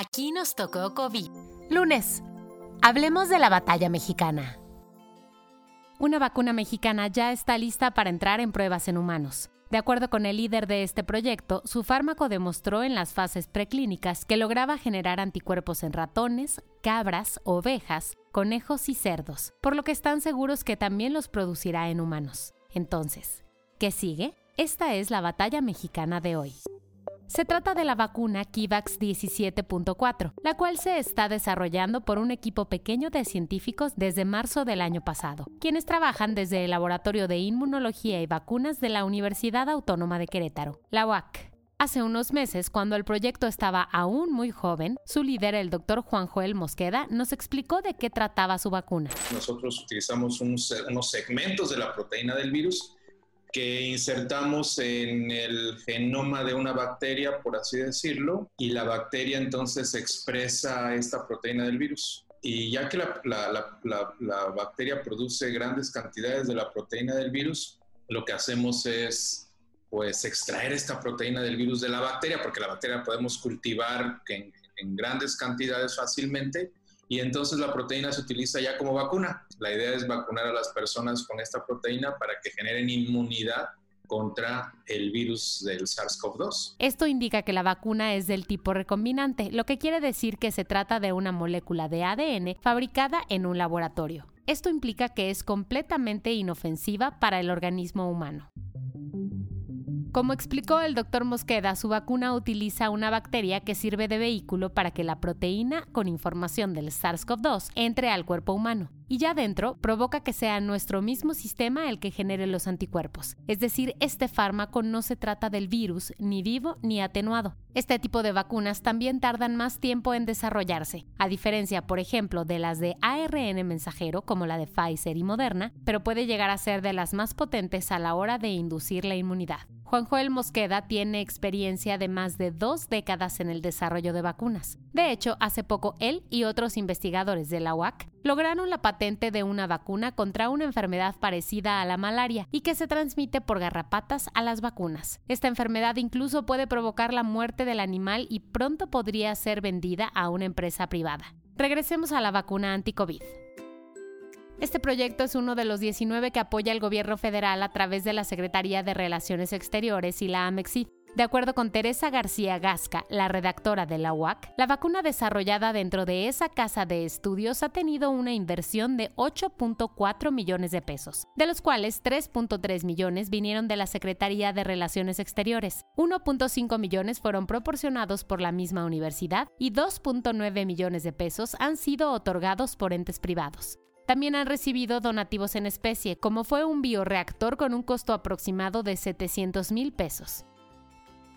Aquí nos tocó COVID. Lunes. Hablemos de la batalla mexicana. Una vacuna mexicana ya está lista para entrar en pruebas en humanos. De acuerdo con el líder de este proyecto, su fármaco demostró en las fases preclínicas que lograba generar anticuerpos en ratones, cabras, ovejas, conejos y cerdos, por lo que están seguros que también los producirá en humanos. Entonces, ¿qué sigue? Esta es la batalla mexicana de hoy. Se trata de la vacuna Kivax 17.4, la cual se está desarrollando por un equipo pequeño de científicos desde marzo del año pasado, quienes trabajan desde el Laboratorio de Inmunología y Vacunas de la Universidad Autónoma de Querétaro, la UAC. Hace unos meses, cuando el proyecto estaba aún muy joven, su líder, el doctor Juan Joel Mosqueda, nos explicó de qué trataba su vacuna. Nosotros utilizamos unos, segmentos de la proteína del virus que insertamos en el genoma de una bacteria, por así decirlo, y la bacteria entonces expresa esta proteína del virus. Y ya que la, bacteria produce grandes cantidades de la proteína del virus, lo que hacemos es pues extraer esta proteína del virus de la bacteria, porque la bacteria podemos cultivar en grandes cantidades fácilmente, y entonces la proteína se utiliza ya como vacuna. La idea es vacunar a las personas con esta proteína para que generen inmunidad contra el virus del SARS-CoV-2. Esto indica que la vacuna es del tipo recombinante, lo que quiere decir que se trata de una molécula de ADN fabricada en un laboratorio. Esto implica que es completamente inofensiva para el organismo humano. Como explicó el doctor Mosqueda, su vacuna utiliza una bacteria que sirve de vehículo para que la proteína con información del SARS-CoV-2 entre al cuerpo humano y ya dentro provoca que sea nuestro mismo sistema el que genere los anticuerpos. Es decir, este fármaco no se trata del virus ni vivo ni atenuado. Este tipo de vacunas también tardan más tiempo en desarrollarse, a diferencia, por ejemplo, de las de ARN mensajero como la de Pfizer y Moderna, pero puede llegar a ser de las más potentes a la hora de inducir la inmunidad. Juan Joel Mosqueda tiene experiencia de más de dos décadas en el desarrollo de vacunas. De hecho, hace poco él y otros investigadores de la UAC lograron la patente de una vacuna contra una enfermedad parecida a la malaria y que se transmite por garrapatas a las vacunas. Esta enfermedad incluso puede provocar la muerte del animal y pronto podría ser vendida a una empresa privada. Regresemos a la vacuna anti-COVID. Este proyecto es uno de los 19 que apoya el gobierno federal a través de la Secretaría de Relaciones Exteriores y la AMEXID. De acuerdo con Teresa García Gasca, la redactora de la UAC, la vacuna desarrollada dentro de esa casa de estudios ha tenido una inversión de 8.4 millones de pesos, de los cuales 3.3 millones vinieron de la Secretaría de Relaciones Exteriores, 1.5 millones fueron proporcionados por la misma universidad y 2.9 millones de pesos han sido otorgados por entes privados. También han recibido donativos en especie, como fue un bioreactor con un costo aproximado de 700 mil pesos.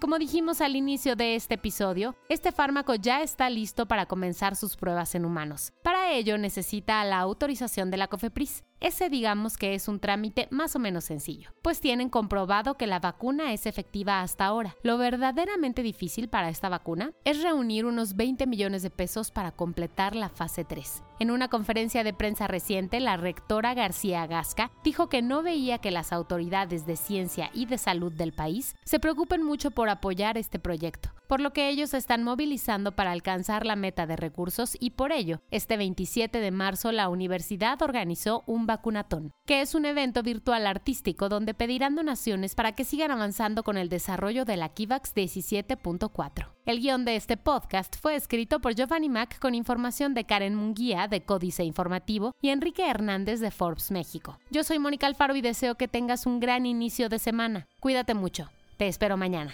Como dijimos al inicio de este episodio, este fármaco ya está listo para comenzar sus pruebas en humanos. Para ello necesita la autorización de la COFEPRIS. Ese digamos que es un trámite más o menos sencillo, pues tienen comprobado que la vacuna es efectiva hasta ahora. Lo verdaderamente difícil para esta vacuna es reunir unos 20 millones de pesos para completar la fase 3. En una conferencia de prensa reciente, la rectora García Gasca dijo que no veía que las autoridades de ciencia y de salud del país se preocupen mucho por apoyar este proyecto, por lo que ellos están movilizando para alcanzar la meta de recursos y por ello, este 27 de marzo la universidad organizó un vacunatón, que es un evento virtual artístico donde pedirán donaciones para que sigan avanzando con el desarrollo de la Kivax 17.4. El guion de este podcast fue escrito por Giovanni Mac con información de Karen Munguía de Códice Informativo y Enrique Hernández de Forbes México. Yo soy Mónica Alfaro y deseo que tengas un gran inicio de semana. Cuídate mucho. Te espero mañana.